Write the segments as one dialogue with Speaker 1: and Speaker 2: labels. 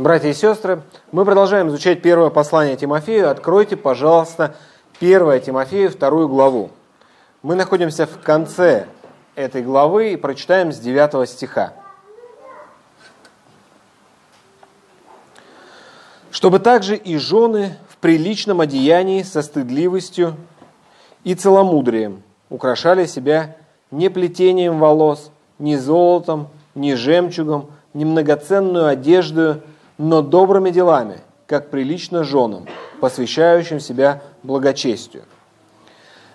Speaker 1: Братья и сестры, мы продолжаем изучать первое послание Тимофею. Откройте, пожалуйста, 1 Тимофею, вторую главу. Мы находимся в конце этой главы и прочитаем с 9 стиха. «Чтобы также и жены в приличном одеянии со стыдливостью и целомудрием украшали себя не плетением волос, ни золотом, ни жемчугом, ни многоценную одежду, но добрыми делами, как прилично женам, посвящающим себя благочестию.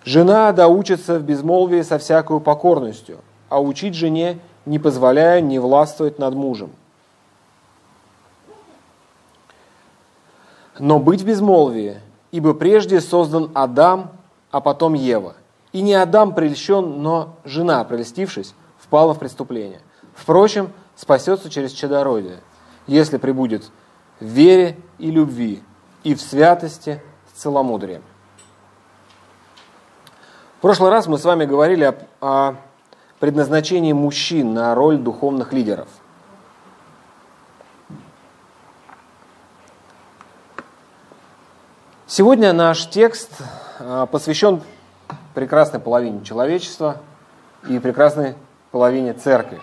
Speaker 1: Жена да учится в безмолвии со всякой покорностью, а учить жене не позволяя не властвовать над мужем. Но быть в безмолвии, ибо прежде создан Адам, а потом Ева. И не Адам прельщен, но жена, прельстившись, впала в преступление. Впрочем, спасется через чадородие – если прибудет в вере и любви, и в святости с целомудрием. В прошлый раз мы с вами говорили о, о предназначении мужчин на роль духовных лидеров. Сегодня наш текст а, посвящен прекрасной половине человечества и прекрасной половине церкви.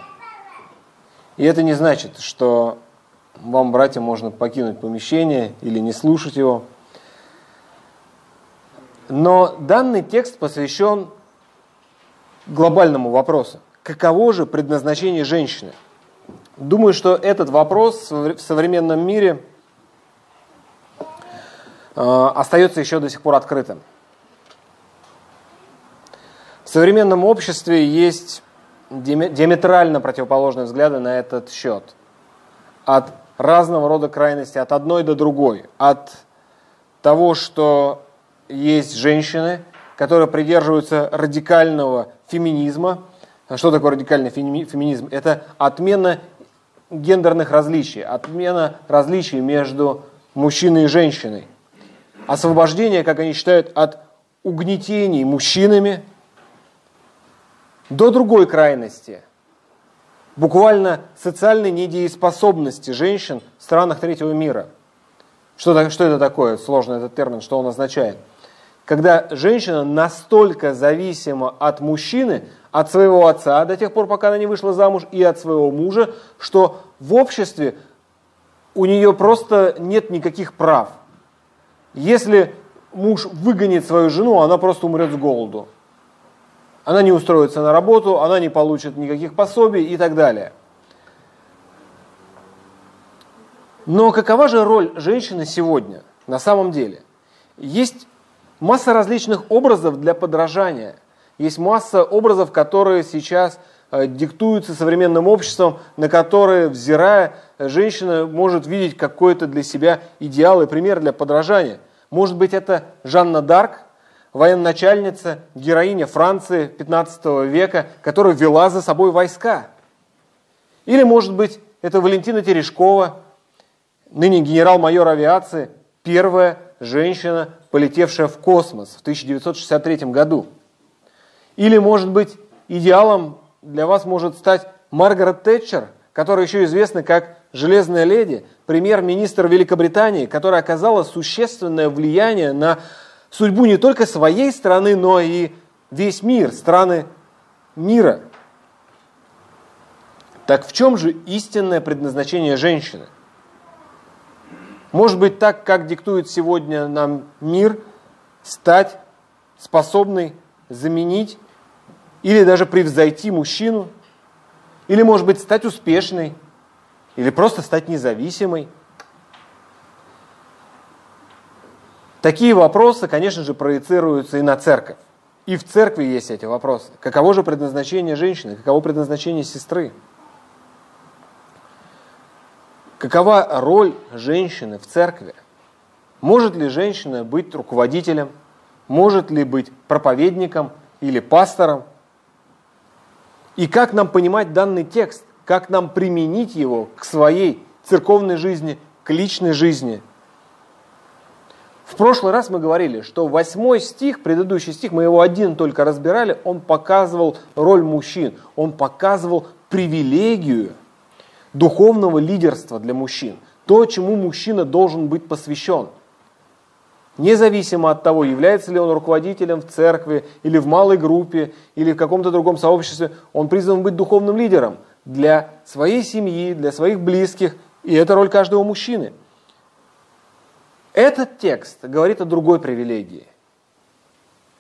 Speaker 1: И это не значит, что вам, братья, можно покинуть помещение или не слушать его. Но данный текст посвящен глобальному вопросу. Каково же предназначение женщины? Думаю, что этот вопрос в современном мире э, остается еще до сих пор открытым. В современном обществе есть диаметрально противоположные взгляды на этот счет. От разного рода крайности, от одной до другой. От того, что есть женщины, которые придерживаются радикального феминизма. Что такое радикальный феминизм? Это отмена гендерных различий, отмена различий между мужчиной и женщиной. Освобождение, как они считают, от угнетений мужчинами до другой крайности – буквально социальной недееспособности женщин в странах третьего мира. Что, что это такое? Сложный этот термин, что он означает? Когда женщина настолько зависима от мужчины, от своего отца до тех пор, пока она не вышла замуж, и от своего мужа, что в обществе у нее просто нет никаких прав. Если муж выгонит свою жену, она просто умрет с голоду она не устроится на работу, она не получит никаких пособий и так далее. Но какова же роль женщины сегодня на самом деле? Есть масса различных образов для подражания. Есть масса образов, которые сейчас э, диктуются современным обществом, на которые, взирая, женщина может видеть какой-то для себя идеал и пример для подражания. Может быть, это Жанна Дарк, военачальница, героиня Франции 15 века, которая вела за собой войска. Или, может быть, это Валентина Терешкова, ныне генерал-майор авиации, первая женщина, полетевшая в космос в 1963 году. Или, может быть, идеалом для вас может стать Маргарет Тэтчер, которая еще известна как «Железная леди», премьер-министр Великобритании, которая оказала существенное влияние на судьбу не только своей страны, но и весь мир, страны мира. Так в чем же истинное предназначение женщины? Может быть так, как диктует сегодня нам мир, стать способной заменить или даже превзойти мужчину, или, может быть, стать успешной, или просто стать независимой – Такие вопросы, конечно же, проецируются и на церковь. И в церкви есть эти вопросы. Каково же предназначение женщины? Каково предназначение сестры? Какова роль женщины в церкви? Может ли женщина быть руководителем? Может ли быть проповедником или пастором? И как нам понимать данный текст? Как нам применить его к своей церковной жизни, к личной жизни – в прошлый раз мы говорили, что восьмой стих, предыдущий стих, мы его один только разбирали, он показывал роль мужчин, он показывал привилегию духовного лидерства для мужчин. то, чему мужчина должен быть посвящен. Независимо от того, является ли он руководителем в церкви, или в малой группе, или в каком-то другом сообществе, он призван быть духовным лидером для своей семьи, для своих близких, и это роль каждого мужчины. Этот текст говорит о другой привилегии,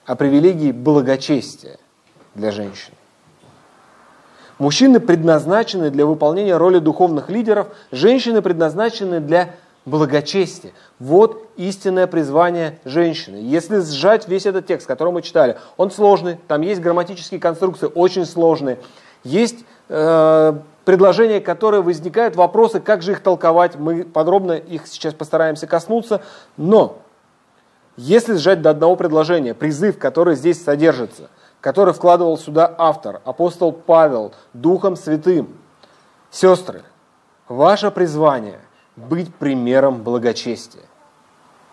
Speaker 1: о привилегии благочестия для женщин. Мужчины предназначены для выполнения роли духовных лидеров, женщины предназначены для благочестия. Вот истинное призвание женщины. Если сжать весь этот текст, который мы читали, он сложный, там есть грамматические конструкции, очень сложные. Есть э, предложения, которые возникают, вопросы, как же их толковать. Мы подробно их сейчас постараемся коснуться. Но если сжать до одного предложения, призыв, который здесь содержится – который вкладывал сюда автор, апостол Павел, Духом Святым. Сестры, ваше призвание – быть примером благочестия.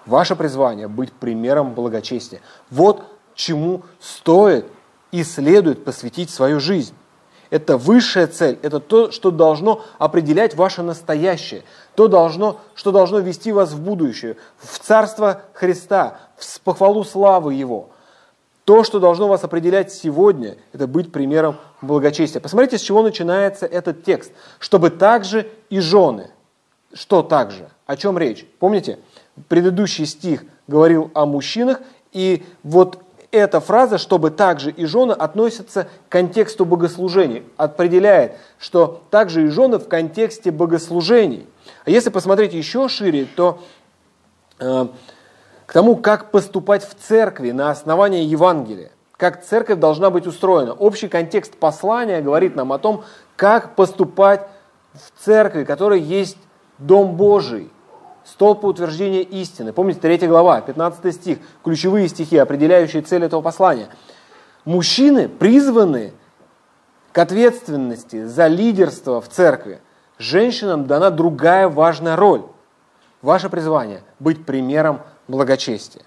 Speaker 1: Ваше призвание – быть примером благочестия. Вот чему стоит и следует посвятить свою жизнь. Это высшая цель, это то, что должно определять ваше настоящее, то, должно, что должно вести вас в будущее, в Царство Христа, в похвалу славы Его – то, что должно вас определять сегодня, это быть примером благочестия. Посмотрите, с чего начинается этот текст. Чтобы также и жены. Что также? О чем речь? Помните, предыдущий стих говорил о мужчинах, и вот эта фраза, чтобы также и жены, относится к контексту богослужений, определяет, что также и жены в контексте богослужений. А если посмотреть еще шире, то э, к тому, как поступать в церкви на основании Евангелия, как церковь должна быть устроена. Общий контекст послания говорит нам о том, как поступать в церкви, которая есть Дом Божий, столб утверждения истины. Помните, 3 глава, 15 стих, ключевые стихи, определяющие цель этого послания. Мужчины призваны к ответственности за лидерство в церкви. Женщинам дана другая важная роль. Ваше призвание – быть примером благочестия.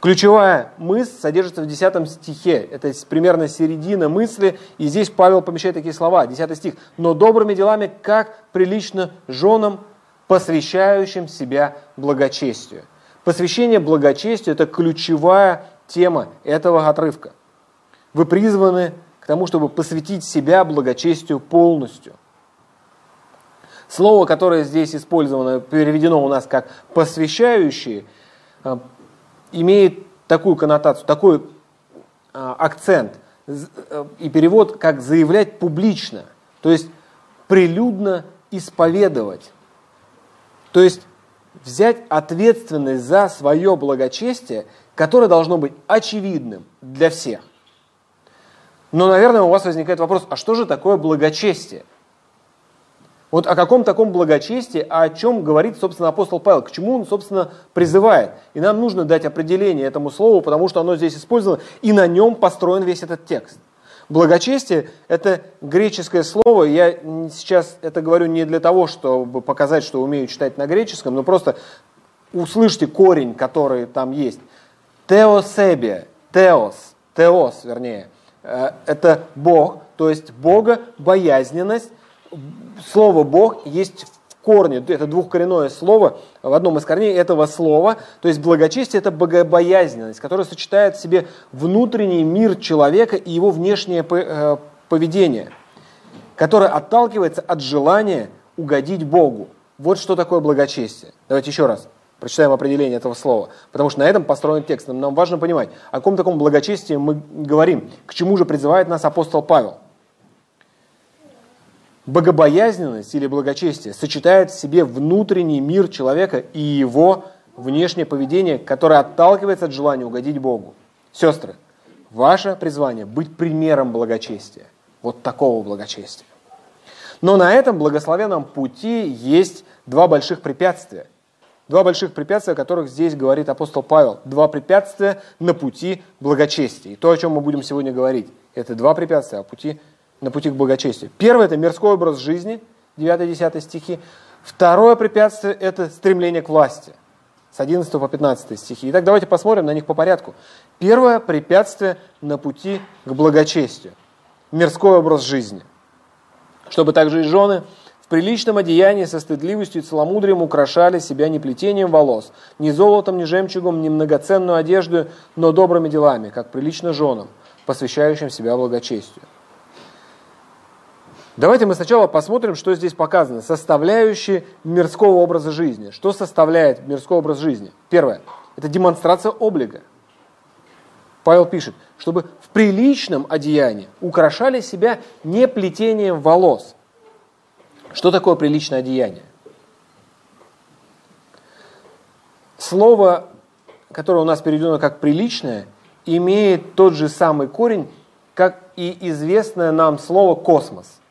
Speaker 1: Ключевая мысль содержится в 10 стихе. Это примерно середина мысли. И здесь Павел помещает такие слова. 10 стих. «Но добрыми делами, как прилично женам, посвящающим себя благочестию». Посвящение благочестию – это ключевая тема этого отрывка. Вы призваны к тому, чтобы посвятить себя благочестию полностью. Слово, которое здесь использовано, переведено у нас как «посвящающие», э, имеет такую коннотацию, такой э, акцент э, и перевод как «заявлять публично», то есть прилюдно исповедовать. То есть взять ответственность за свое благочестие, которое должно быть очевидным для всех. Но, наверное, у вас возникает вопрос, а что же такое благочестие? Вот о каком таком благочестии, о чем говорит, собственно, апостол Павел, к чему он, собственно, призывает. И нам нужно дать определение этому слову, потому что оно здесь использовано, и на нем построен весь этот текст. Благочестие – это греческое слово. Я сейчас это говорю не для того, чтобы показать, что умею читать на греческом, но просто услышьте корень, который там есть. Теосебия, теос, теос, вернее, э, это Бог, то есть Бога, боязненность, слово Бог есть в корне, это двухкоренное слово, в одном из корней этого слова, то есть благочестие – это богобоязненность, которая сочетает в себе внутренний мир человека и его внешнее э, поведение, которое отталкивается от желания угодить Богу. Вот что такое благочестие. Давайте еще раз прочитаем определение этого слова, потому что на этом построен текст. Нам важно понимать, о каком таком благочестии мы говорим, к чему же призывает нас апостол Павел. Богобоязненность или благочестие сочетает в себе внутренний мир человека и его внешнее поведение, которое отталкивается от желания угодить Богу. Сестры, ваше призвание – быть примером благочестия. Вот такого благочестия. Но на этом благословенном пути есть два больших препятствия. Два больших препятствия, о которых здесь говорит апостол Павел. Два препятствия на пути благочестия. И то, о чем мы будем сегодня говорить, это два препятствия на пути на пути к благочестию. Первое – это мирской образ жизни, 9-10 стихи. Второе препятствие – это стремление к власти, с 11 по 15 стихи. Итак, давайте посмотрим на них по порядку. Первое препятствие на пути к благочестию – мирской образ жизни. Чтобы также и жены В приличном одеянии со стыдливостью и целомудрием украшали себя не плетением волос, ни золотом, ни жемчугом, ни многоценную одежду, но добрыми делами, как прилично женам, посвящающим себя благочестию. Давайте мы сначала посмотрим, что здесь показано. Составляющие мирского образа жизни. Что составляет мирской образ жизни? Первое. Это демонстрация облика. Павел пишет, чтобы в приличном одеянии украшали себя не плетением волос. Что такое приличное одеяние? Слово, которое у нас переведено как «приличное», имеет тот же самый корень, как и известное нам слово «космос».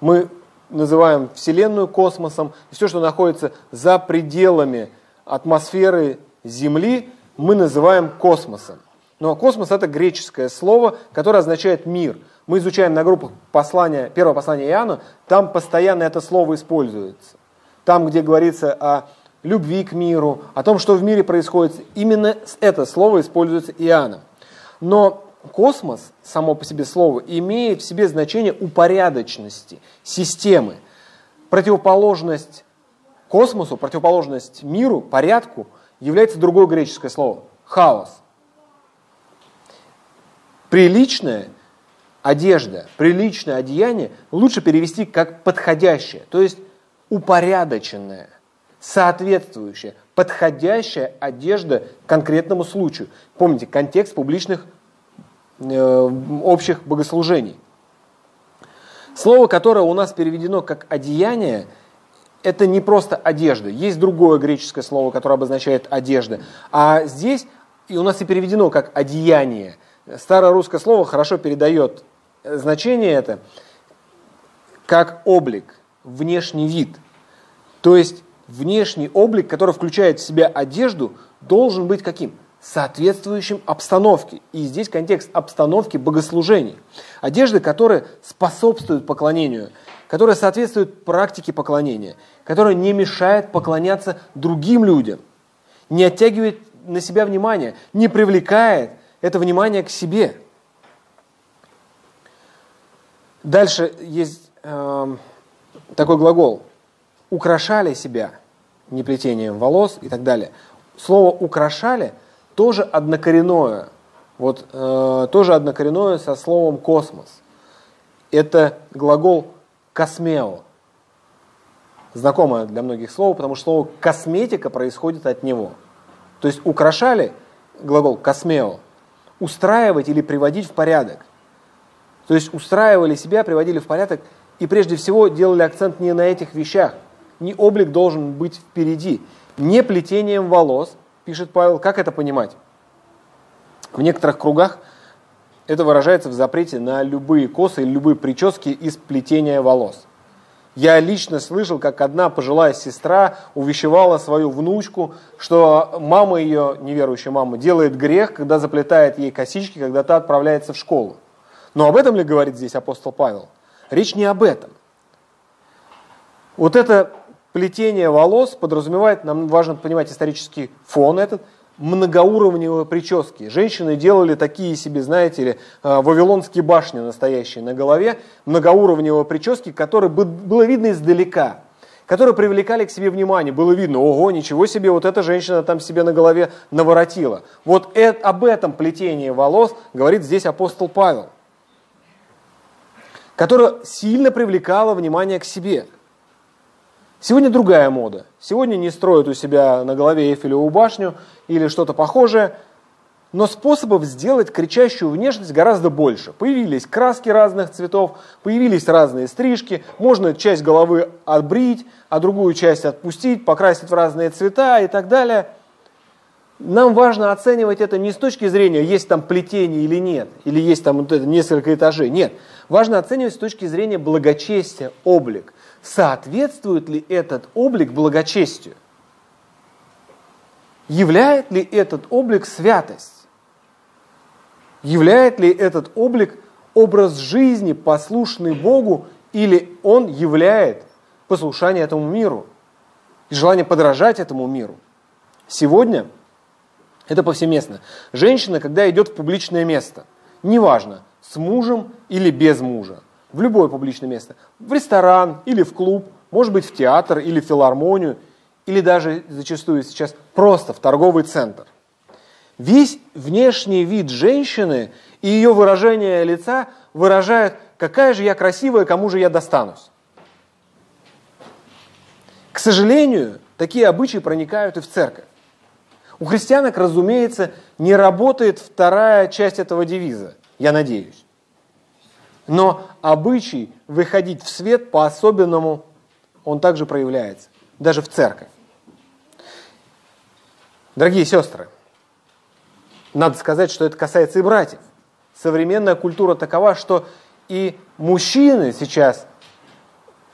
Speaker 1: Мы называем Вселенную космосом, и все, что находится за пределами атмосферы Земли, мы называем космосом. Но космос это греческое слово, которое означает мир. Мы изучаем на группах послания, первого послания Иоанна, там постоянно это слово используется. Там, где говорится о любви к миру, о том, что в мире происходит, именно это слово используется Иоанном. Но космос, само по себе слово, имеет в себе значение упорядоченности, системы. Противоположность космосу, противоположность миру, порядку является другое греческое слово – хаос. Приличная одежда, приличное одеяние лучше перевести как подходящее, то есть упорядоченное, соответствующее, подходящая одежда конкретному случаю. Помните, контекст публичных общих богослужений. Слово, которое у нас переведено как одеяние, это не просто одежда. Есть другое греческое слово, которое обозначает одежда. А здесь и у нас и переведено как одеяние. Старое русское слово хорошо передает значение это как облик, внешний вид. То есть внешний облик, который включает в себя одежду, должен быть каким? Соответствующим обстановке. И здесь контекст обстановки богослужений. Одежды, которые способствуют поклонению, которая соответствует практике поклонения, которая не мешает поклоняться другим людям, не оттягивает на себя внимание, не привлекает это внимание к себе. Дальше есть э, такой глагол «украшали себя» не плетением волос и так далее. Слово «украшали» – тоже однокоренное. Вот э, тоже однокоренное со словом космос. Это глагол космео. Знакомое для многих слово, потому что слово косметика происходит от него. То есть украшали глагол космео, устраивать или приводить в порядок. То есть устраивали себя, приводили в порядок и прежде всего делали акцент не на этих вещах. Не облик должен быть впереди, не плетением волос, пишет Павел, как это понимать? В некоторых кругах это выражается в запрете на любые косы любые прически из плетения волос. Я лично слышал, как одна пожилая сестра увещевала свою внучку, что мама ее, неверующая мама, делает грех, когда заплетает ей косички, когда та отправляется в школу. Но об этом ли говорит здесь апостол Павел? Речь не об этом. Вот это плетение волос подразумевает, нам важно понимать исторический фон этот, многоуровневые прически. Женщины делали такие себе, знаете ли, э, вавилонские башни настоящие на голове, многоуровневые прически, которые было видно издалека, которые привлекали к себе внимание. Было видно, ого, ничего себе, вот эта женщина там себе на голове наворотила. Вот это, об этом плетении волос говорит здесь апостол Павел, которое сильно привлекало внимание к себе – Сегодня другая мода. Сегодня не строят у себя на голове Эйфелеву башню или что-то похожее, но способов сделать кричащую внешность гораздо больше. Появились краски разных цветов, появились разные стрижки, можно часть головы отбрить, а другую часть отпустить, покрасить в разные цвета и так далее. Нам важно оценивать это не с точки зрения, есть там плетение или нет, или есть там вот это несколько этажей. Нет, важно оценивать с точки зрения благочестия, облик соответствует ли этот облик благочестию? Являет ли этот облик святость? Являет ли этот облик образ жизни, послушный Богу, или он являет послушание этому миру и желание подражать этому миру? Сегодня это повсеместно. Женщина, когда идет в публичное место, неважно, с мужем или без мужа, в любое публичное место, в ресторан или в клуб, может быть в театр или в филармонию, или даже зачастую сейчас просто в торговый центр. Весь внешний вид женщины и ее выражение лица выражают, какая же я красивая, кому же я достанусь. К сожалению, такие обычаи проникают и в церковь. У христианок, разумеется, не работает вторая часть этого девиза, я надеюсь. Но обычай выходить в свет по-особенному, он также проявляется, даже в церковь. Дорогие сестры, надо сказать, что это касается и братьев. Современная культура такова, что и мужчины сейчас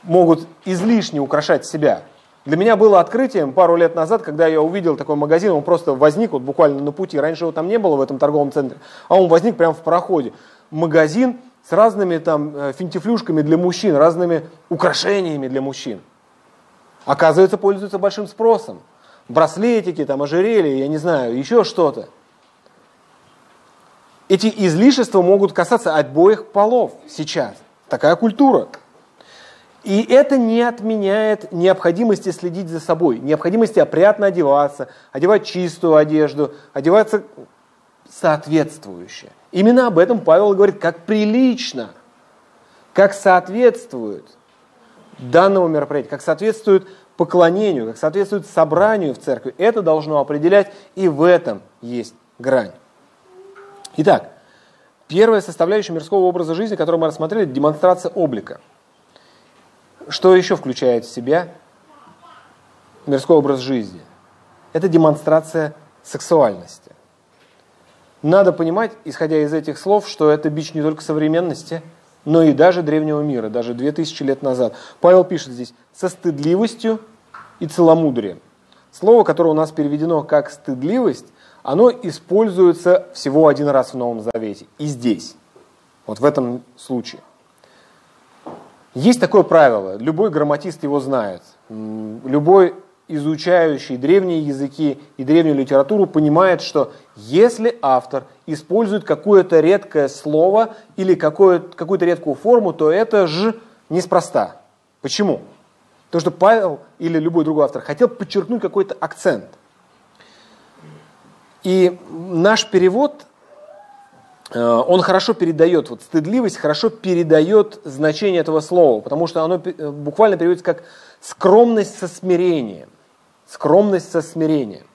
Speaker 1: могут излишне украшать себя. Для меня было открытием пару лет назад, когда я увидел такой магазин, он просто возник вот буквально на пути. Раньше его там не было в этом торговом центре, а он возник прямо в проходе. Магазин с разными там э, финтифлюшками для мужчин, разными украшениями для мужчин. Оказывается, пользуется большим спросом. Браслетики, там, ожерелья, я не знаю, еще что-то. Эти излишества могут касаться обоих полов сейчас. Такая культура. И это не отменяет необходимости следить за собой, необходимости опрятно одеваться, одевать чистую одежду, одеваться соответствующе. Именно об этом Павел говорит, как прилично, как соответствует данному мероприятию, как соответствует поклонению, как соответствует собранию в церкви. Это должно определять, и в этом есть грань. Итак, первая составляющая мирского образа жизни, которую мы рассмотрели, демонстрация облика. Что еще включает в себя мирской образ жизни? Это демонстрация сексуальности. Надо понимать, исходя из этих слов, что это бич не только современности, но и даже древнего мира, даже 2000 лет назад. Павел пишет здесь «со стыдливостью и целомудрием». Слово, которое у нас переведено как «стыдливость», оно используется всего один раз в Новом Завете. И здесь. Вот в этом случае. Есть такое правило, любой грамматист его знает. Любой изучающий древние языки и древнюю литературу понимает, что если автор использует какое-то редкое слово или какую-то редкую форму, то это же неспроста. Почему? Потому что Павел или любой другой автор хотел подчеркнуть какой-то акцент – и наш перевод, он хорошо передает, вот стыдливость хорошо передает значение этого слова, потому что оно э, буквально переводится как скромность со смирением. Скромность со смирением.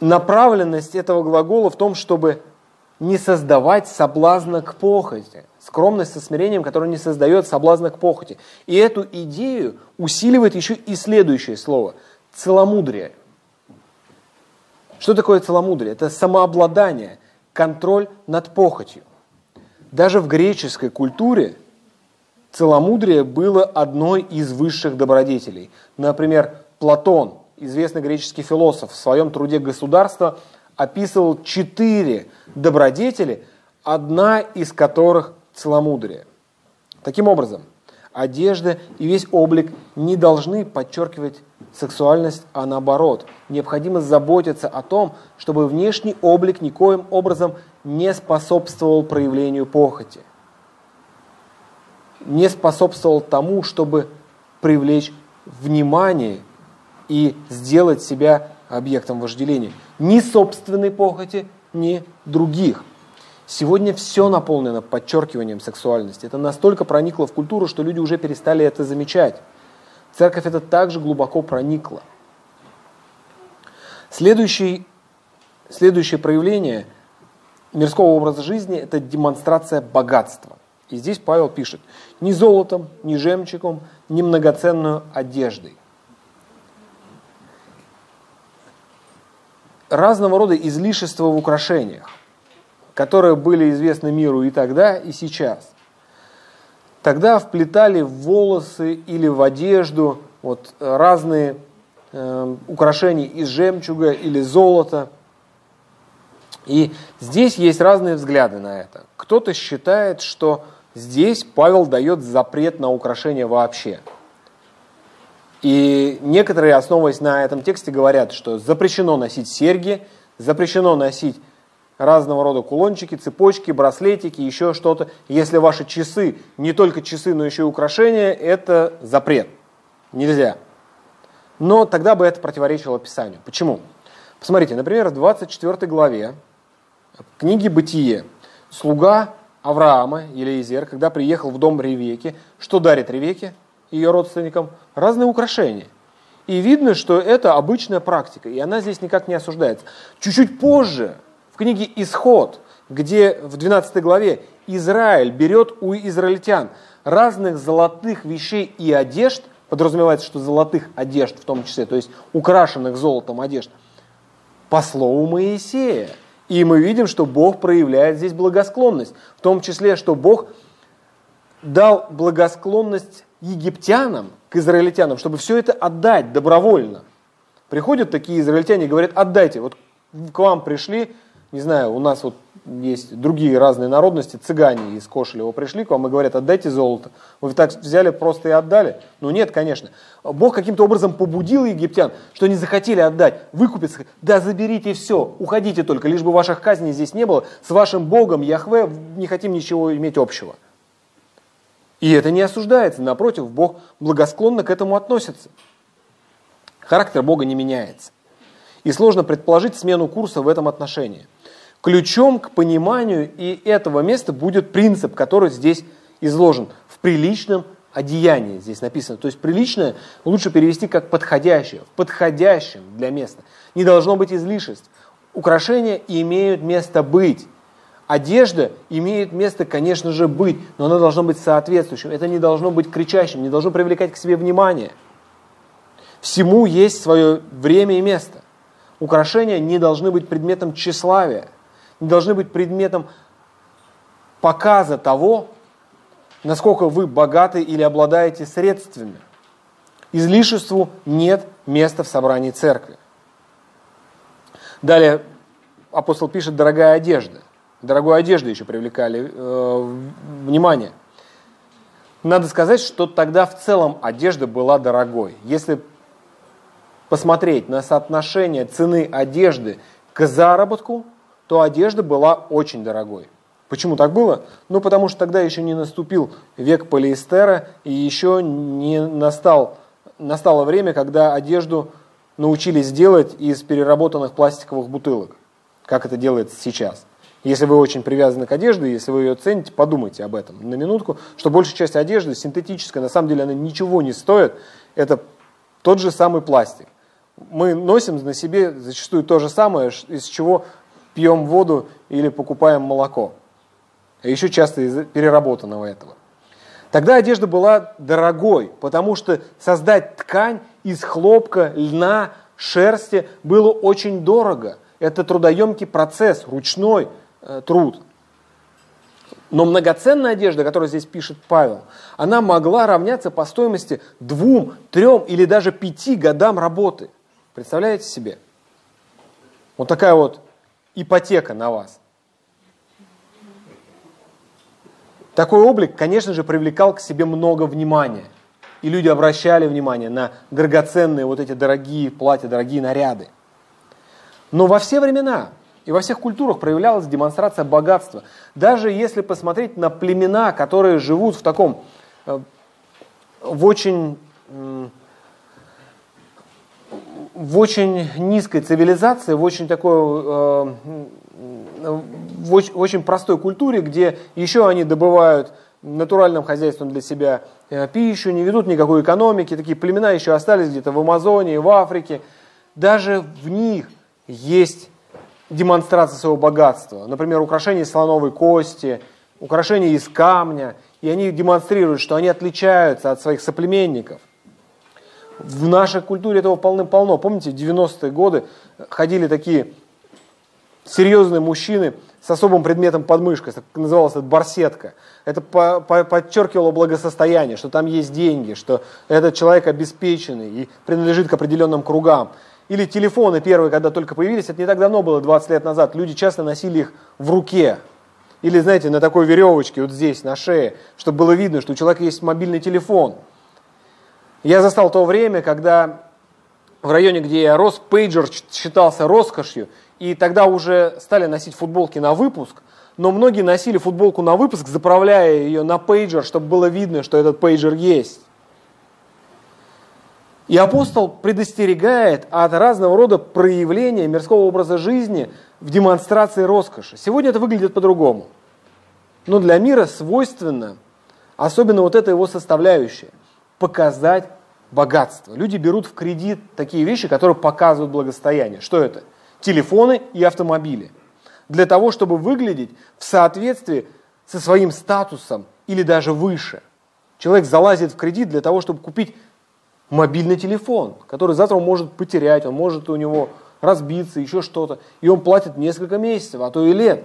Speaker 1: Направленность этого глагола в том, чтобы не создавать соблазна к похоти. Скромность со смирением, которая не создает соблазна к похоти. И эту идею усиливает еще и следующее слово – целомудрие. Что такое целомудрие? Это самообладание, контроль над похотью. Даже в греческой культуре целомудрие было одной из высших добродетелей. Например, Платон, известный греческий философ, в своем труде «Государство» описывал четыре добродетели, одна из которых целомудрие. Таким образом, одежда и весь облик не должны подчеркивать сексуальность, а наоборот. Необходимо заботиться о том, чтобы внешний облик никоим образом не способствовал проявлению похоти. Не способствовал тому, чтобы привлечь внимание и сделать себя объектом вожделения. Ни собственной похоти, ни других. Сегодня все наполнено подчеркиванием сексуальности. Это настолько проникло в культуру, что люди уже перестали это замечать. Церковь это также глубоко проникла. Следующий, следующее проявление мирского образа жизни – это демонстрация богатства. И здесь Павел пишет, ни золотом, ни жемчугом, ни многоценную одеждой. Разного рода излишества в украшениях, которые были известны миру и тогда, и сейчас – Тогда вплетали в волосы или в одежду вот, разные э, украшения из жемчуга или золота. И здесь есть разные взгляды на это. Кто-то считает, что здесь Павел дает запрет на украшения вообще. И некоторые, основываясь на этом тексте, говорят, что запрещено носить серьги, запрещено носить разного рода кулончики, цепочки, браслетики, еще что-то. Если ваши часы, не только часы, но еще и украшения, это запрет. Нельзя. Но тогда бы это противоречило Писанию. Почему? Посмотрите, например, в 24 главе книги «Бытие» слуга Авраама, Елизер, когда приехал в дом Ревеки, что дарит Ревеке, ее родственникам? Разные украшения. И видно, что это обычная практика, и она здесь никак не осуждается. Чуть-чуть позже, книге «Исход», где в 12 главе Израиль берет у израильтян разных золотых вещей и одежд, подразумевается, что золотых одежд в том числе, то есть украшенных золотом одежд, по слову Моисея. И мы видим, что Бог проявляет здесь благосклонность, в том числе, что Бог дал благосклонность египтянам к израильтянам, чтобы все это отдать добровольно. Приходят такие израильтяне и говорят, отдайте, вот к вам пришли, не знаю, у нас вот есть другие разные народности, цыгане из Кошелева пришли к вам и говорят, отдайте золото. Вы так взяли просто и отдали? Ну нет, конечно. Бог каким-то образом побудил египтян, что они захотели отдать, выкупиться. Да заберите все, уходите только, лишь бы ваших казней здесь не было. С вашим Богом, Яхве, не хотим ничего иметь общего. И это не осуждается, напротив, Бог благосклонно к этому относится. Характер Бога не меняется. И сложно предположить смену курса в этом отношении. Ключом к пониманию и этого места будет принцип, который здесь изложен в приличном одеянии, здесь написано. То есть приличное лучше перевести как подходящее, в подходящем для места. Не должно быть излишеств. Украшения имеют место быть. Одежда имеет место, конечно же, быть, но она должна быть соответствующим. Это не должно быть кричащим, не должно привлекать к себе внимание. Всему есть свое время и место. Украшения не должны быть предметом тщеславия, не должны быть предметом показа того, насколько вы богаты или обладаете средствами. Излишеству нет места в собрании церкви. Далее апостол пишет «дорогая одежда» дорогой одежды еще привлекали э, внимание. Надо сказать, что тогда в целом одежда была дорогой. Если посмотреть на соотношение цены одежды к заработку, то одежда была очень дорогой. Почему так было? Ну, потому что тогда еще не наступил век полиэстера, и еще не настал, настало время, когда одежду научились делать из переработанных пластиковых бутылок, как это делается сейчас. Если вы очень привязаны к одежде, если вы ее цените, подумайте об этом на минутку, что большая часть одежды синтетическая, на самом деле она ничего не стоит, это тот же самый пластик. Мы носим на себе зачастую то же самое, из чего пьем воду или покупаем молоко. А еще часто из переработанного этого. Тогда одежда была дорогой, потому что создать ткань из хлопка, льна, шерсти было очень дорого. Это трудоемкий процесс, ручной, Э, труд. Но многоценная одежда, которую здесь пишет Павел, она могла равняться по стоимости двум, трем или даже пяти годам работы. Представляете себе? Вот такая вот ипотека на вас. Такой облик, конечно же, привлекал к себе много внимания. И люди обращали внимание на драгоценные вот эти дорогие платья, дорогие наряды. Но во все времена и во всех культурах проявлялась демонстрация богатства. Даже если посмотреть на племена, которые живут в таком, э, в очень, в очень низкой цивилизации, в очень такой, э, в очень простой культуре, где еще они добывают натуральным хозяйством для себя э, пищу, не ведут никакой экономики, такие племена еще остались где-то в Амазонии, в Африке. Даже в них есть демонстрация своего богатства. Например, украшения из слоновой кости, украшения из камня. И они демонстрируют, что они отличаются от своих соплеменников. В нашей культуре этого полным-полно. Помните, в 90-е годы ходили такие серьезные мужчины с особым предметом под мышкой, называлось это барсетка. Это по, по, подчеркивало благосостояние, что там есть деньги, что этот человек обеспеченный и принадлежит к определенным кругам. Или телефоны первые, когда только появились, это не так давно было, 20 лет назад. Люди часто носили их в руке. Или, знаете, на такой веревочке, вот здесь, на шее, чтобы было видно, что у человека есть мобильный телефон. Я застал то время, когда в районе, где я рос, пейджер считался роскошью, и тогда уже стали носить футболки на выпуск, но многие носили футболку на выпуск, заправляя ее на пейджер, чтобы было видно, что этот пейджер есть. И апостол предостерегает от разного рода проявления мирского образа жизни в демонстрации роскоши. Сегодня это выглядит по-другому. Но для мира свойственно, особенно вот эта его составляющая, показать богатство. Люди берут в кредит такие вещи, которые показывают благосостояние. Что это? Телефоны и автомобили. Для того, чтобы выглядеть в соответствии со своим статусом или даже выше. Человек залазит в кредит для того, чтобы купить мобильный телефон, который завтра он может потерять, он может у него разбиться, еще что-то. И он платит несколько месяцев, а то и лет,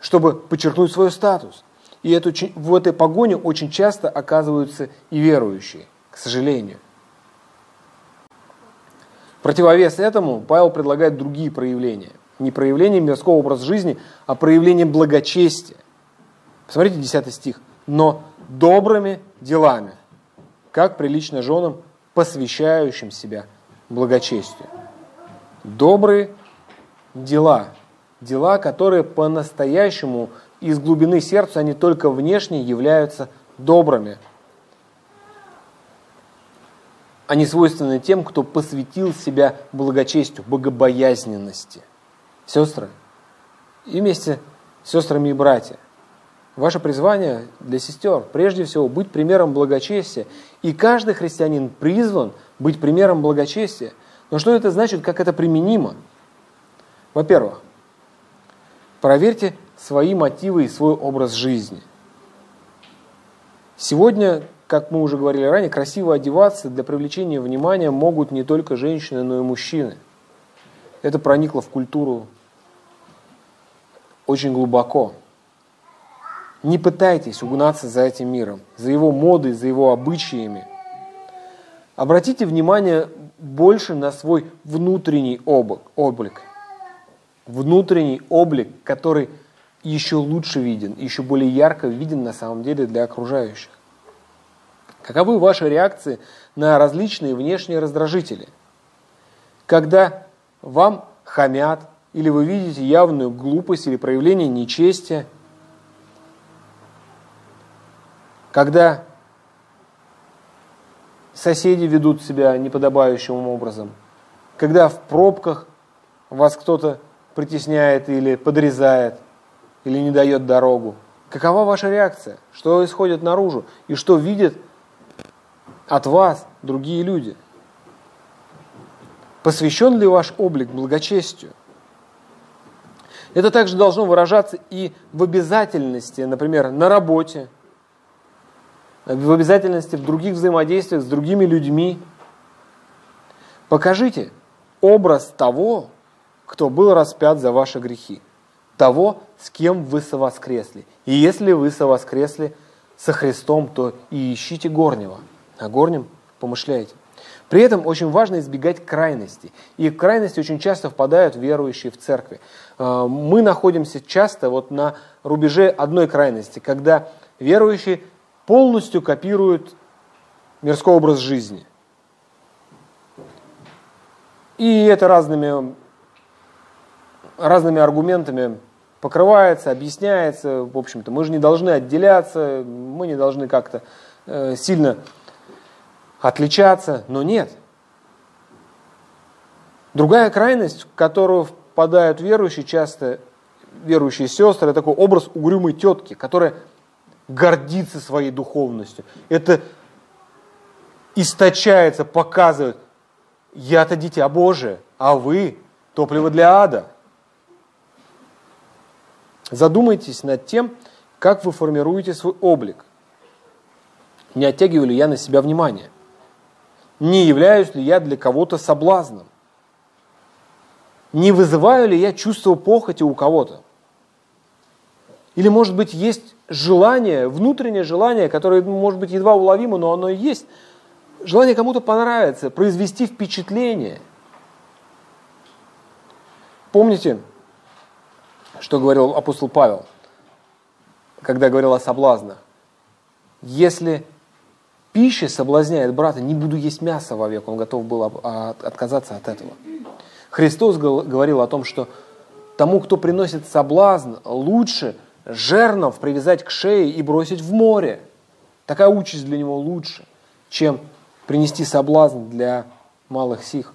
Speaker 1: чтобы подчеркнуть свой статус. И это, в этой погоне очень часто оказываются и верующие, к сожалению. Противовес этому Павел предлагает другие проявления. Не проявление мирского образа жизни, а проявление благочестия. Посмотрите 10 стих. Но добрыми делами, как прилично женам посвящающим себя благочестию. Добрые дела, дела, которые по-настоящему из глубины сердца, они только внешне являются добрыми. Они свойственны тем, кто посвятил себя благочестию, богобоязненности. Сестры, и вместе с сестрами и братья – Ваше призвание для сестер, прежде всего, быть примером благочестия. И каждый христианин призван быть примером благочестия. Но что это значит, как это применимо? Во-первых, проверьте свои мотивы и свой образ жизни. Сегодня, как мы уже говорили ранее, красиво одеваться для привлечения внимания могут не только женщины, но и мужчины. Это проникло в культуру очень глубоко. Не пытайтесь угнаться за этим миром, за его модой, за его обычаями. Обратите внимание больше на свой внутренний облик. Внутренний облик, который еще лучше виден, еще более ярко виден на самом деле для окружающих. Каковы ваши реакции на различные внешние раздражители? Когда вам хамят, или вы видите явную глупость или проявление нечестия – когда соседи ведут себя неподобающим образом, когда в пробках вас кто-то притесняет или подрезает, или не дает дорогу. Какова ваша реакция? Что исходит наружу? И что видят от вас другие люди? Посвящен ли ваш облик благочестию? Это также должно выражаться и в обязательности, например, на работе – в обязательности в других взаимодействиях с другими людьми. Покажите образ того, кто был распят за ваши грехи, того, с кем вы совоскресли. И если вы совоскресли со Христом, то и ищите горнего, о горнем помышляйте. При этом очень важно избегать крайности. И крайности очень часто впадают верующие в церкви. А, мы находимся часто вот на рубеже одной крайности, когда верующие полностью копируют мирской образ жизни. И это разными, разными аргументами покрывается, объясняется. В общем-то, мы же не должны отделяться, мы не должны как-то э, сильно отличаться, но нет. Другая крайность, в которую впадают верующие, часто верующие сестры, такой образ угрюмой тетки, которая гордится своей духовностью. Это источается, показывает, я-то дитя Божие, а вы топливо для ада. Задумайтесь над тем, как вы формируете свой облик. Не оттягиваю ли я на себя внимание? Не являюсь ли я для кого-то соблазном? Не вызываю ли я чувство похоти у кого-то? Или, может быть, есть желание, внутреннее желание, которое, может быть, едва уловимо, но оно и есть. Желание кому-то понравиться, произвести впечатление. Помните, что говорил апостол Павел, когда говорил о соблазнах? Если пища соблазняет брата, не буду есть мясо вовек, он готов был отказаться от этого. Христос говорил о том, что тому, кто приносит соблазн, лучше жернов привязать к шее и бросить в море. Такая участь для него лучше, чем принести соблазн для малых сих.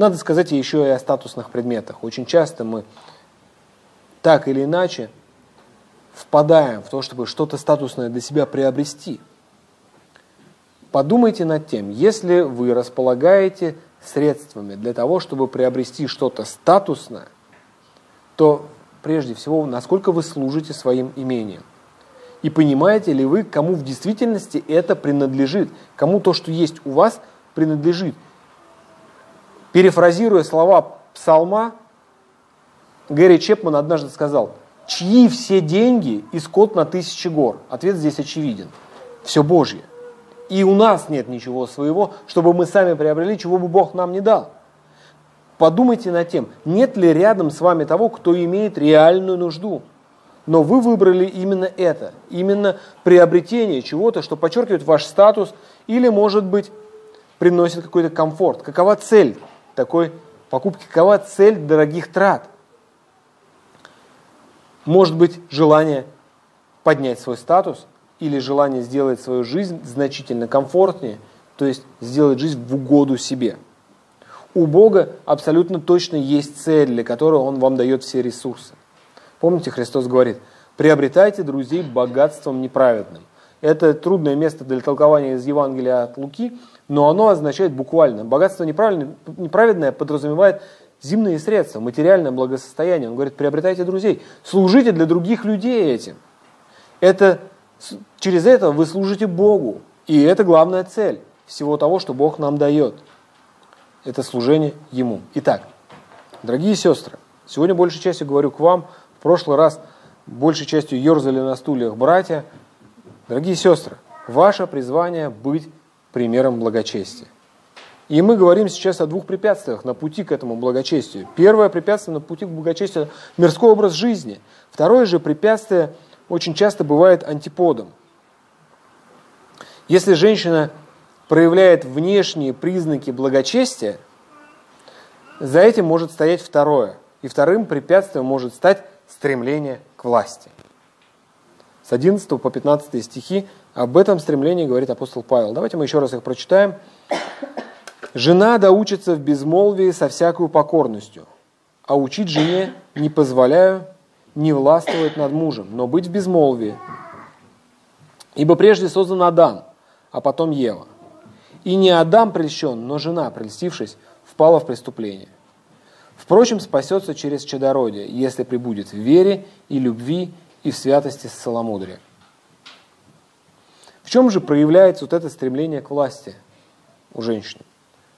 Speaker 1: Надо сказать еще и о статусных предметах. Очень часто мы так или иначе впадаем в то, чтобы что-то статусное для себя приобрести. Подумайте над тем, если вы располагаете средствами для того, чтобы приобрести что-то статусное, то прежде всего, насколько вы служите своим имением. И понимаете ли вы, кому в действительности это принадлежит, кому то, что есть у вас, принадлежит. Перефразируя слова псалма, Гэри Чепман однажды сказал, чьи все деньги и скот на тысячи гор? Ответ здесь очевиден. Все Божье. И у нас нет ничего своего, чтобы мы сами приобрели, чего бы Бог нам не дал. Подумайте над тем, нет ли рядом с вами того, кто имеет реальную нужду. Но вы выбрали именно это, именно приобретение чего-то, что подчеркивает ваш статус или, может быть, приносит какой-то комфорт. Какова цель такой покупки, какова цель дорогих трат? Может быть, желание поднять свой статус или желание сделать свою жизнь значительно комфортнее, то есть сделать жизнь в угоду себе. У Бога абсолютно точно есть цель, для которой Он вам дает все ресурсы. Помните, Христос говорит, приобретайте друзей богатством неправедным. Это трудное место для толкования из Евангелия от Луки, но оно означает буквально. Богатство неправедное подразумевает земные средства, материальное благосостояние. Он говорит, приобретайте друзей, служите для других людей этим. Это, через это вы служите Богу. И это главная цель всего того, что Бог нам дает. Это служение Ему. Итак, дорогие сестры, сегодня большей частью говорю к вам, в прошлый раз большей частью ерзали на стульях братья. Дорогие сестры, ваше призвание быть примером благочестия. И мы говорим сейчас о двух препятствиях на пути к этому благочестию. Первое препятствие на пути к благочестию – мирской образ жизни. Второе же препятствие очень часто бывает антиподом. Если женщина проявляет внешние признаки благочестия, за этим может стоять второе. И вторым препятствием может стать стремление к власти. С 11 по 15 стихи об этом стремлении говорит апостол Павел. Давайте мы еще раз их прочитаем. Жена да учится в безмолвии со всякой покорностью, а учить жене не позволяю не властвовать над мужем, но быть в безмолвии. Ибо прежде создан Адам, а потом Ева. И не Адам прельщен, но жена, прельстившись, впала в преступление. Впрочем, спасется через чадородие, если прибудет в вере и любви и в святости с целомудрием. В чем же проявляется вот это стремление к власти у женщины?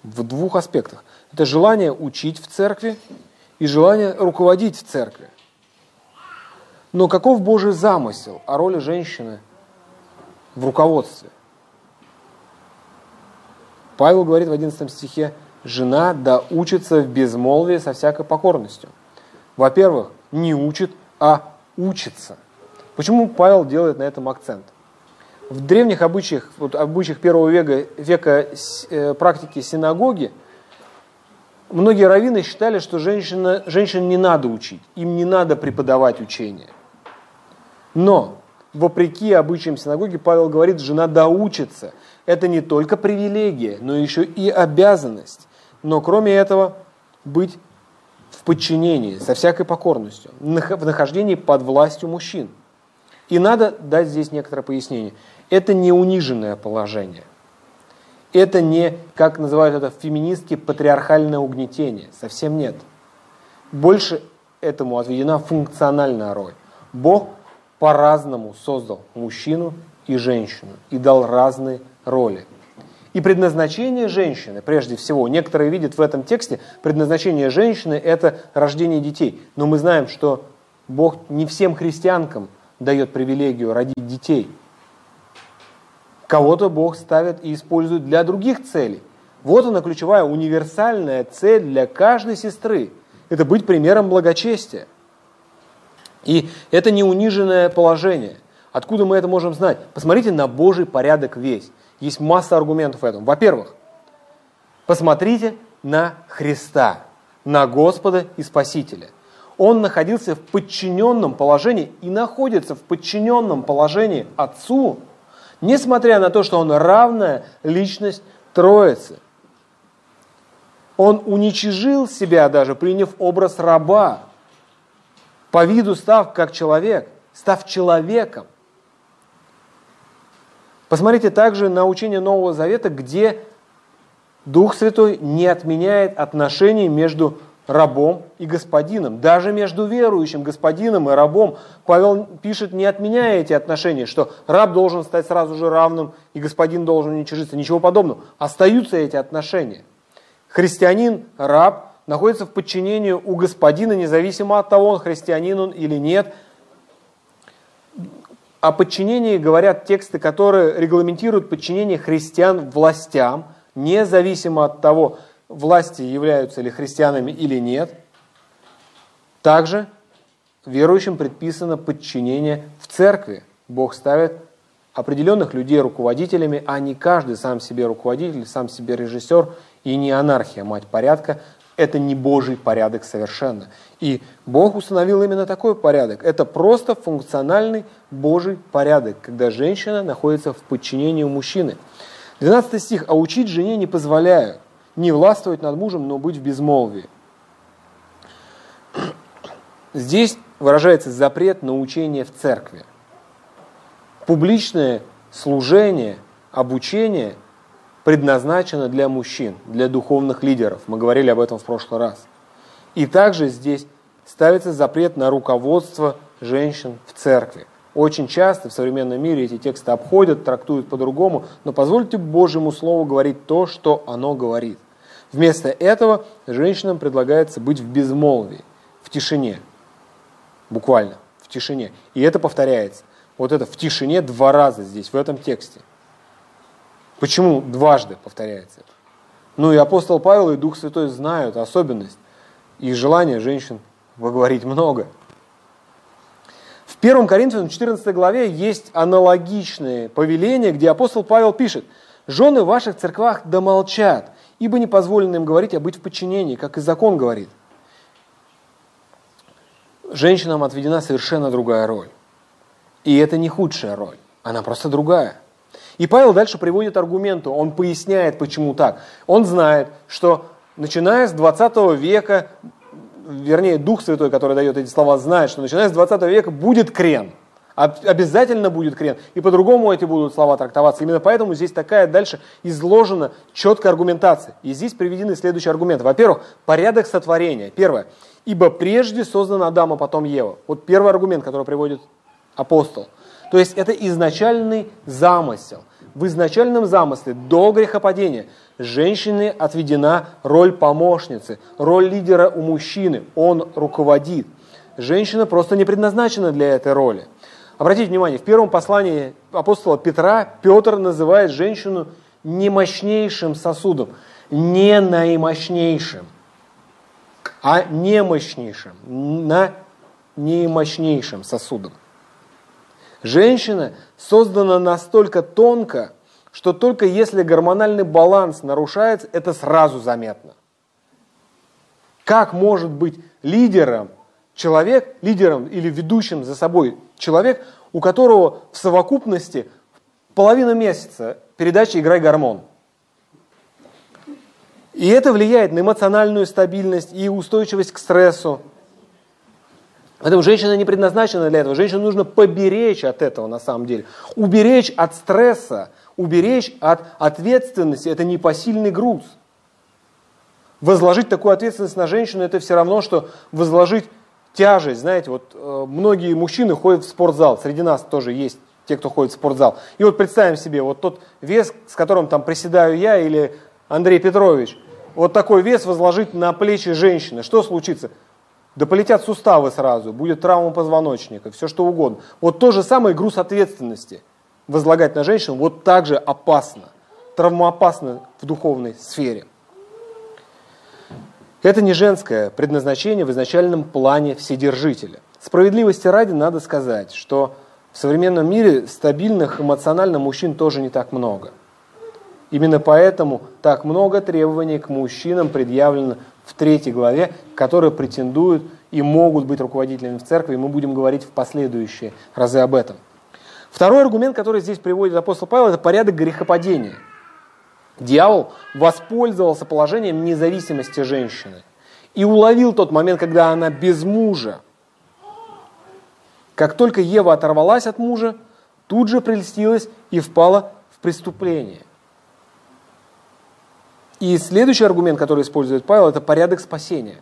Speaker 1: в двух аспектах. Это желание учить в церкви и желание руководить в церкви. Но каков Божий замысел о роли женщины в руководстве? Павел говорит в 11 стихе, жена да учится в безмолвии со всякой покорностью. Во-первых, не учит, а учится. Почему Павел делает на этом акцент? в древних обычаях, вот обычаях первого века, века э, практики синагоги, многие раввины считали, что женщина, женщин не надо учить, им не надо преподавать учение. Но, вопреки обычаям синагоги, Павел говорит, жена доучится. Это не только привилегия, но еще и обязанность. Но кроме этого, быть подчинении, со всякой покорностью, в нахождении под властью мужчин. И надо дать здесь некоторое пояснение. Это не униженное положение. Это не, как называют это феминистки, патриархальное угнетение. Совсем нет. Больше этому отведена функциональная роль. Бог по-разному создал мужчину и женщину и дал разные роли. И предназначение женщины, прежде всего, некоторые видят в этом тексте, предназначение женщины – это рождение детей. Но мы знаем, что Бог не всем христианкам дает привилегию родить детей – Кого-то Бог ставит и использует для других целей. Вот она ключевая универсальная цель для каждой сестры. Это быть примером благочестия. И это не униженное положение. Откуда мы это можем знать? Посмотрите на Божий порядок весь. Есть масса аргументов в этом. Во-первых, посмотрите на Христа, на Господа и Спасителя. Он находился в подчиненном положении и находится в подчиненном положении Отцу, несмотря на то, что он равная личность Троицы. Он уничижил себя даже, приняв образ раба, по виду став как человек, став человеком. Посмотрите также на учение Нового Завета, где Дух Святой не отменяет отношений между рабом и господином. Даже между верующим господином и рабом Павел пишет, не отменяя эти отношения, что раб должен стать сразу же равным и господин должен уничижиться. Ничего подобного. Остаются эти отношения. Христианин, раб, находится в подчинении у господина, независимо от того, он христианин он или нет. О подчинении говорят тексты, которые регламентируют подчинение христиан властям, независимо от того, власти являются ли христианами или нет. Также верующим предписано подчинение в церкви. Бог ставит определенных людей руководителями, а не каждый сам себе руководитель, сам себе режиссер и не анархия, мать порядка. Это не Божий порядок совершенно. И Бог установил именно такой порядок. Это просто функциональный Божий порядок, когда женщина находится в подчинении у мужчины. 12 стих. «А учить жене не позволяю, не властвовать над мужем, но быть в безмолвии». Здесь выражается запрет на учение в церкви. Публичное служение, обучение предназначено для мужчин, для духовных лидеров. Мы говорили об этом в прошлый раз. И также здесь ставится запрет на руководство женщин в церкви. Очень часто в современном мире эти тексты обходят, трактуют по-другому, но позвольте Божьему Слову говорить то, что оно говорит. Вместо этого женщинам предлагается быть в безмолвии, в тишине. Буквально, в тишине. И это повторяется. Вот это в тишине два раза здесь, в этом тексте. Почему дважды повторяется? Ну и апостол Павел и Дух Святой знают особенность и желание женщин поговорить много. В 1 Коринфянам 14 главе есть аналогичные повеления, где апостол Павел пишет, «Жены в ваших церквах да молчат, ибо не позволено им говорить, а быть в подчинении, как и закон говорит». Женщинам отведена совершенно другая роль. И это не худшая роль, она просто другая. И Павел дальше приводит аргументы, он поясняет, почему так. Он знает, что начиная с 20 века, вернее, Дух Святой, который дает эти слова, знает, что начиная с 20 века будет крен. Обязательно будет крен. И по-другому эти будут слова трактоваться. Именно поэтому здесь такая дальше изложена четкая аргументация. И здесь приведены следующие аргументы. Во-первых, порядок сотворения. Первое. Ибо прежде создан Адам, а потом Ева. Вот первый аргумент, который приводит апостол. То есть это изначальный замысел в изначальном замысле до грехопадения женщине отведена роль помощницы, роль лидера у мужчины, он руководит. Женщина просто не предназначена для этой роли. Обратите внимание, в первом послании апостола Петра Петр называет женщину немощнейшим сосудом, не наимощнейшим, а немощнейшим, на наимощнейшим сосудом. Женщина создана настолько тонко, что только если гормональный баланс нарушается, это сразу заметно. Как может быть лидером человек, лидером или ведущим за собой человек, у которого в совокупности половина месяца передача «Играй гормон». И это влияет на эмоциональную стабильность и устойчивость к стрессу, Поэтому женщина не предназначена для этого. Женщину нужно поберечь от этого на самом деле. Уберечь от стресса, уберечь от ответственности. Это непосильный груз. Возложить такую ответственность на женщину, это все равно, что возложить тяжесть. Знаете, вот э, многие мужчины ходят в спортзал. Среди нас тоже есть те, кто ходит в спортзал. И вот представим себе, вот тот вес, с которым там приседаю я или Андрей Петрович, вот такой вес возложить на плечи женщины. Что случится? Да полетят суставы сразу, будет травма позвоночника, все что угодно. Вот то же самое груз ответственности возлагать на женщину вот так же опасно, травмоопасно в духовной сфере. Это не женское предназначение в изначальном плане Вседержителя. Справедливости ради надо сказать, что в современном мире стабильных эмоционально мужчин тоже не так много. Именно поэтому так много требований к мужчинам предъявлено в третьей главе, которые претендуют и могут быть руководителями в церкви, и мы будем говорить в последующие разы об этом. Второй аргумент, который здесь приводит апостол Павел, это порядок грехопадения. Дьявол воспользовался положением независимости женщины и уловил тот момент, когда она без мужа. Как только Ева оторвалась от мужа, тут же прельстилась и впала в преступление. И следующий аргумент, который использует Павел, это порядок спасения.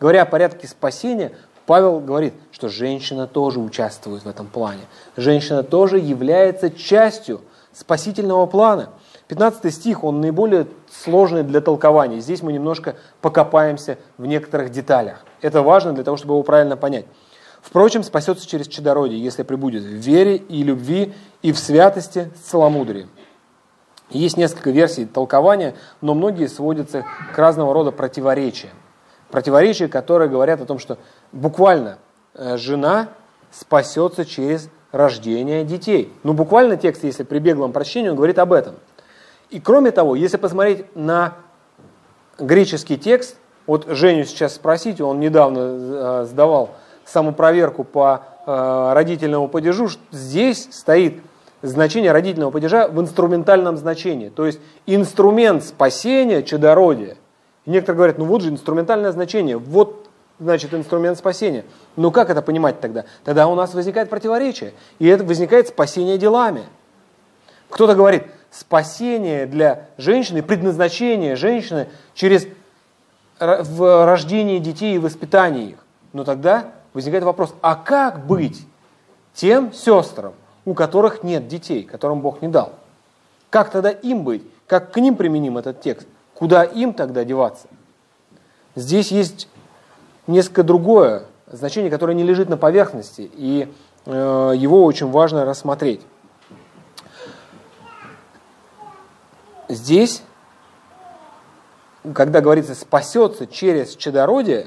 Speaker 1: Говоря о порядке спасения, Павел говорит, что женщина тоже участвует в этом плане. Женщина тоже является частью спасительного плана. 15 стих, он наиболее сложный для толкования. Здесь мы немножко покопаемся в некоторых деталях. Это важно для того, чтобы его правильно понять. Впрочем, спасется через чадородие, если прибудет в вере и любви, и в святости с целомудрием. Есть несколько версий толкования, но многие сводятся к разного рода противоречиям. Противоречия, которые говорят о том, что буквально э, жена спасется через рождение детей. Ну, буквально текст, если при беглом прочтении, он говорит об этом. И кроме того, если посмотреть на греческий текст, вот Женю сейчас спросите, он недавно э, сдавал самопроверку по э, родительному падежу, здесь стоит значение родительного падежа в инструментальном значении. То есть инструмент спасения чадородия. И некоторые говорят, ну вот же инструментальное значение, вот значит инструмент спасения. Ну как это понимать тогда? Тогда у нас возникает противоречие, и это возникает спасение делами. Кто-то говорит, спасение для женщины, предназначение женщины через в рождение детей и воспитание их. Но тогда возникает вопрос, а как быть тем сестрам, у которых нет детей, которым Бог не дал? Как тогда им быть? Как к ним применим этот текст? Куда им тогда деваться? Здесь есть несколько другое значение, которое не лежит на поверхности, и э, его очень важно рассмотреть. Здесь, когда говорится «спасется через чадородие»,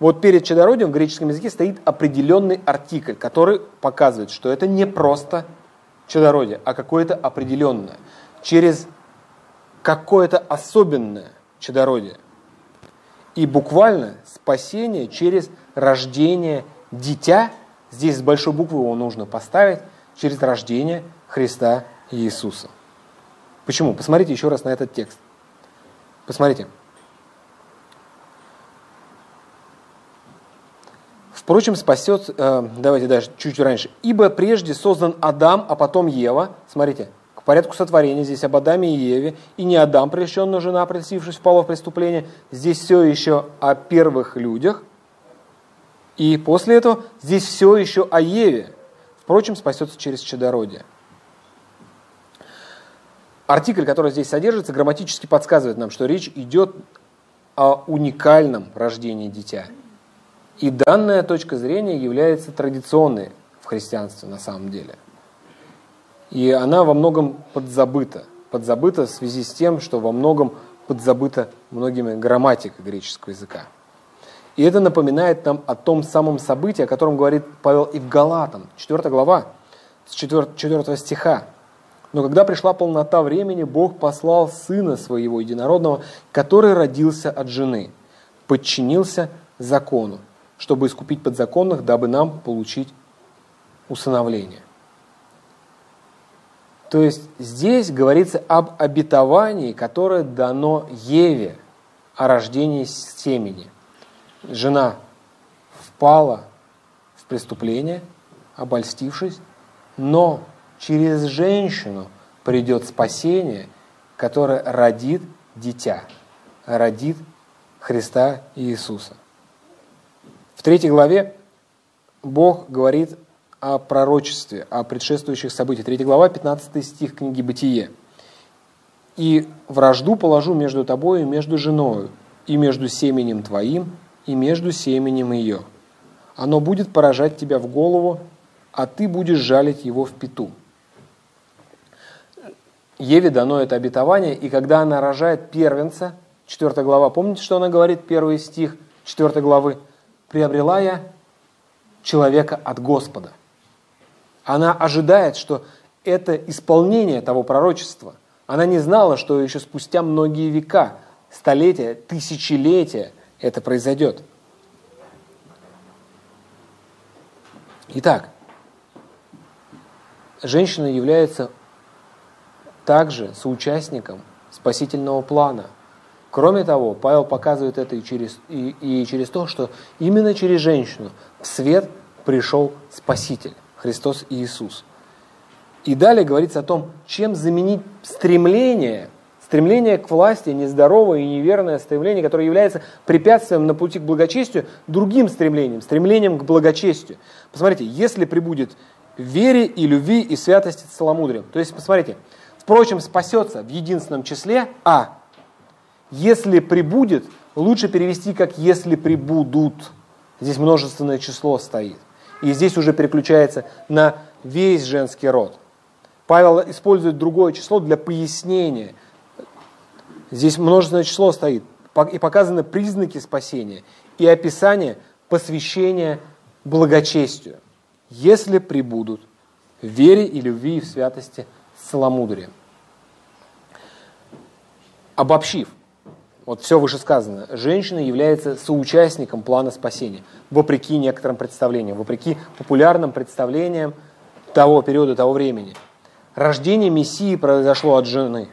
Speaker 1: вот перед чадородием в греческом языке стоит определенный артикль, который показывает, что это не просто чадородие, а какое-то определенное, через какое-то особенное чадородие. И буквально спасение через рождение дитя, здесь с большой буквы его нужно поставить, через рождение Христа Иисуса. Почему? Посмотрите еще раз на этот текст. Посмотрите. Впрочем, спасет, э, давайте даже чуть раньше. Ибо прежде создан Адам, а потом Ева. Смотрите, к порядку сотворения здесь об Адаме и Еве. И не Адам, прельщенная жена, прельстившись, в преступление. Здесь все еще о первых людях. И после этого здесь все еще о Еве. Впрочем, спасется через чадородие. Артикль, который здесь содержится, грамматически подсказывает нам, что речь идет о уникальном рождении дитя. И данная точка зрения является традиционной в христианстве на самом деле. И она во многом подзабыта. Подзабыта в связи с тем, что во многом подзабыта многими грамматика греческого языка. И это напоминает нам о том самом событии, о котором говорит Павел и в Галатам, 4 глава, с 4, 4 стиха. Но когда пришла полнота времени, Бог послал Сына Своего Единородного, который родился от жены, подчинился закону, чтобы искупить подзаконных, дабы нам получить усыновление. То есть здесь говорится об обетовании, которое дано Еве о рождении семени. Жена впала в преступление, обольстившись, но через женщину придет спасение, которое родит дитя, родит Христа Иисуса. В третьей главе Бог говорит о пророчестве, о предшествующих событиях. Третья глава, 15 стих книги «Бытие». «И вражду положу между тобою и между женою, и между семенем твоим, и между семенем ее. Оно будет поражать тебя в голову, а ты будешь жалить его в пету». Еве дано это обетование, и когда она рожает первенца, 4 глава, помните, что она говорит, первый стих 4 главы? «Приобрела я человека от Господа». Она ожидает, что это исполнение того пророчества. Она не знала, что еще спустя многие века, столетия, тысячелетия это произойдет. Итак, женщина является также соучастником спасительного плана. Кроме того, Павел показывает это и через, и, и через то, что именно через женщину в свет пришел Спаситель, Христос Иисус. И далее говорится о том, чем заменить стремление, стремление к власти, нездоровое и неверное стремление, которое является препятствием на пути к благочестию, другим стремлением, стремлением к благочестию. Посмотрите, если прибудет вере и любви и святости целомудрием. То есть, посмотрите, впрочем, спасется в единственном числе, а если прибудет, лучше перевести как если прибудут. Здесь множественное число стоит. И здесь уже переключается на весь женский род. Павел использует другое число для пояснения. Здесь множественное число стоит, и показаны признаки спасения и описание посвящения благочестию, если прибудут в вере и любви и в святости целомудрием. Обобщив, вот все вышесказанное, женщина является соучастником плана спасения, вопреки некоторым представлениям, вопреки популярным представлениям того периода, того времени – Рождение Мессии произошло от жены.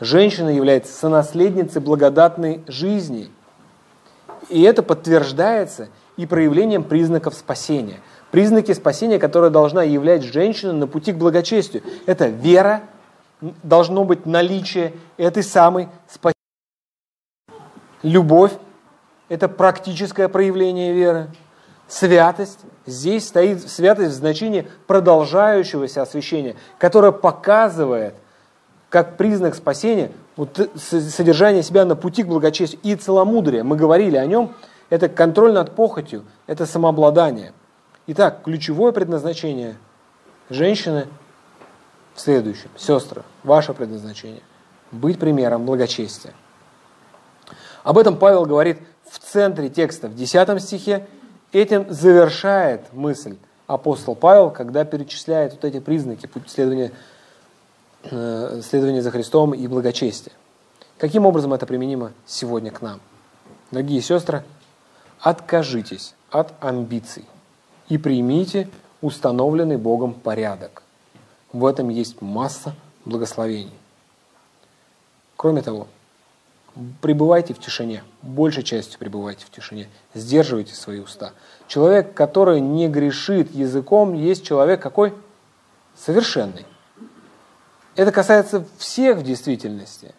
Speaker 1: Женщина является сонаследницей благодатной жизни. И это подтверждается и проявлением признаков спасения. Признаки спасения, которые должна являть женщина на пути к благочестию. Это вера, должно быть наличие этой самой спасения. Любовь – это практическое проявление веры. Святость. Здесь стоит святость в значении продолжающегося освящения, которое показывает, как признак спасения, вот, содержание себя на пути к благочестию и целомудрие. Мы говорили о нем. Это контроль над похотью, это самообладание. Итак, ключевое предназначение женщины в следующем. Сестры, ваше предназначение – быть примером благочестия. Об этом Павел говорит в центре текста, в 10 стихе Этим завершает мысль апостол Павел, когда перечисляет вот эти признаки следования, э, следования за Христом и благочестия. Каким образом это применимо сегодня к нам? Дорогие сестры, откажитесь от амбиций и примите установленный Богом порядок. В этом есть масса благословений. Кроме того, пребывайте в тишине, большей частью пребывайте в тишине, сдерживайте свои уста. Человек, который не грешит языком, есть человек какой? Совершенный. Это касается всех в действительности.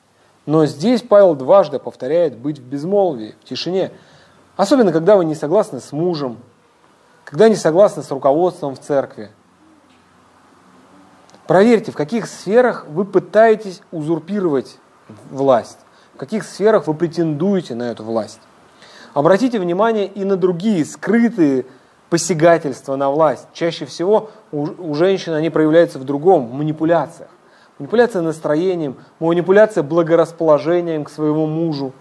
Speaker 1: Но здесь Павел дважды повторяет быть в безмолвии, в тишине. Особенно, когда вы не согласны с мужем, когда не согласны с руководством в церкви. Проверьте, в каких сферах вы пытаетесь узурпировать власть в каких сферах вы претендуете на эту власть. Обратите внимание и на другие скрытые посягательства на власть. Чаще всего у, у женщин они проявляются в другом, в манипуляциях. Манипуляция настроением, манипуляция благорасположением к своему мужу.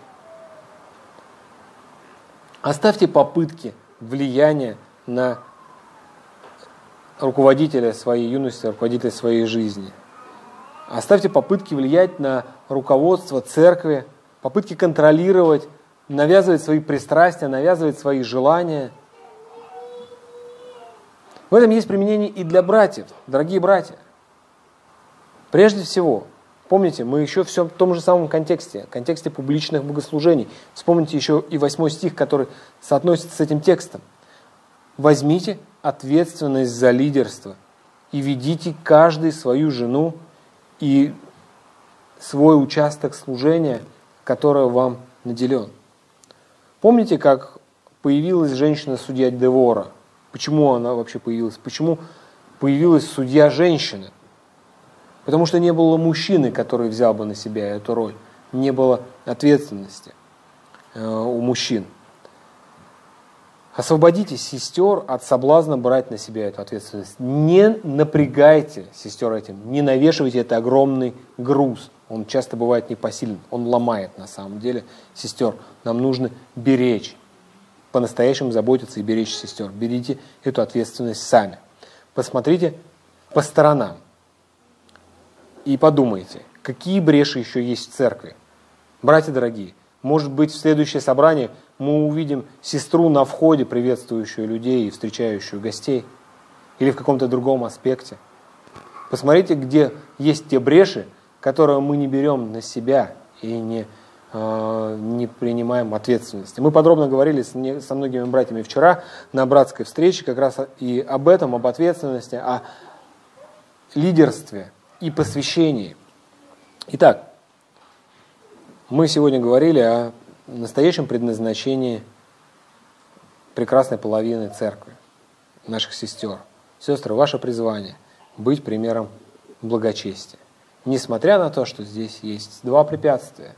Speaker 1: Оставьте попытки влияния на руководителя своей юности, руководителя своей жизни – Оставьте попытки влиять на руководство церкви, попытки контролировать, навязывать свои пристрастия, навязывать свои желания. В этом есть применение и для братьев, дорогие братья. Прежде всего, помните, мы еще все в том же самом контексте, контексте публичных богослужений. Вспомните еще и восьмой стих, который соотносится с этим текстом. Возьмите ответственность за лидерство и ведите каждый свою жену и свой участок служения, который вам наделен. Помните, как появилась женщина-судья Девора? Почему она вообще появилась? Почему появилась судья-женщина? Потому что не было мужчины, который взял бы на себя эту роль. Не было ответственности э, у мужчин. Освободите сестер от соблазна брать на себя эту ответственность. Не напрягайте сестер этим, не навешивайте это огромный груз. Он часто бывает непосилен, он ломает на самом деле сестер. Нам нужно беречь, по-настоящему заботиться и беречь сестер. Берите эту ответственность сами. Посмотрите по сторонам и подумайте, какие бреши еще есть в церкви. Братья дорогие, может быть, в следующее собрание мы увидим сестру на входе, приветствующую людей и встречающую гостей, или в каком-то другом аспекте. Посмотрите, где есть те бреши, которые мы не берем на себя и не, э, не принимаем ответственности. Мы подробно говорили с, не, со многими братьями вчера на братской встрече как раз и об этом, об ответственности, о лидерстве и посвящении. Итак, мы сегодня говорили о настоящем предназначении прекрасной половины церкви, наших сестер. Сестры, ваше призвание – быть примером благочестия. Несмотря на то, что здесь есть два препятствия.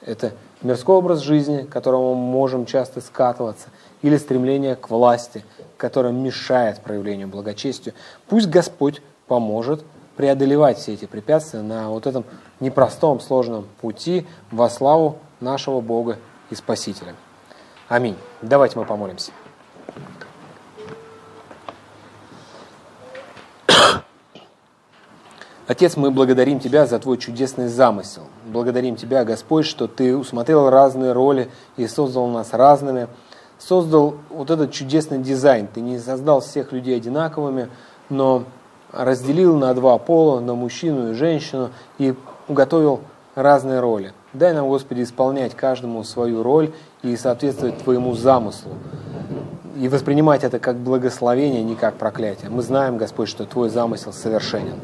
Speaker 1: Это мирской образ жизни, к которому мы можем часто скатываться, или стремление к власти, которое мешает проявлению благочестия. Пусть Господь поможет преодолевать все эти препятствия на вот этом непростом, сложном пути во славу нашего Бога и Спасителя. Аминь. Давайте мы помолимся. Отец, мы благодарим Тебя за Твой чудесный замысел. Благодарим Тебя, Господь, что Ты усмотрел разные роли и создал нас разными. Создал вот этот чудесный дизайн. Ты не создал всех людей одинаковыми, но разделил на два пола, на мужчину и женщину, и уготовил разные роли. Дай нам, Господи, исполнять каждому свою роль и соответствовать Твоему замыслу. И воспринимать это как благословение, не как проклятие. Мы знаем, Господь, что Твой замысел совершенен,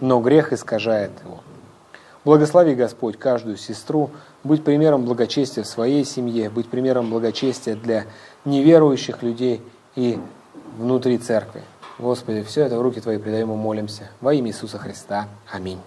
Speaker 1: но грех искажает его. Благослови, Господь, каждую сестру, быть примером благочестия в своей семье, быть примером благочестия для неверующих людей и внутри церкви. Господи, все это в руки Твои предаем и молимся. Во имя Иисуса Христа. Аминь.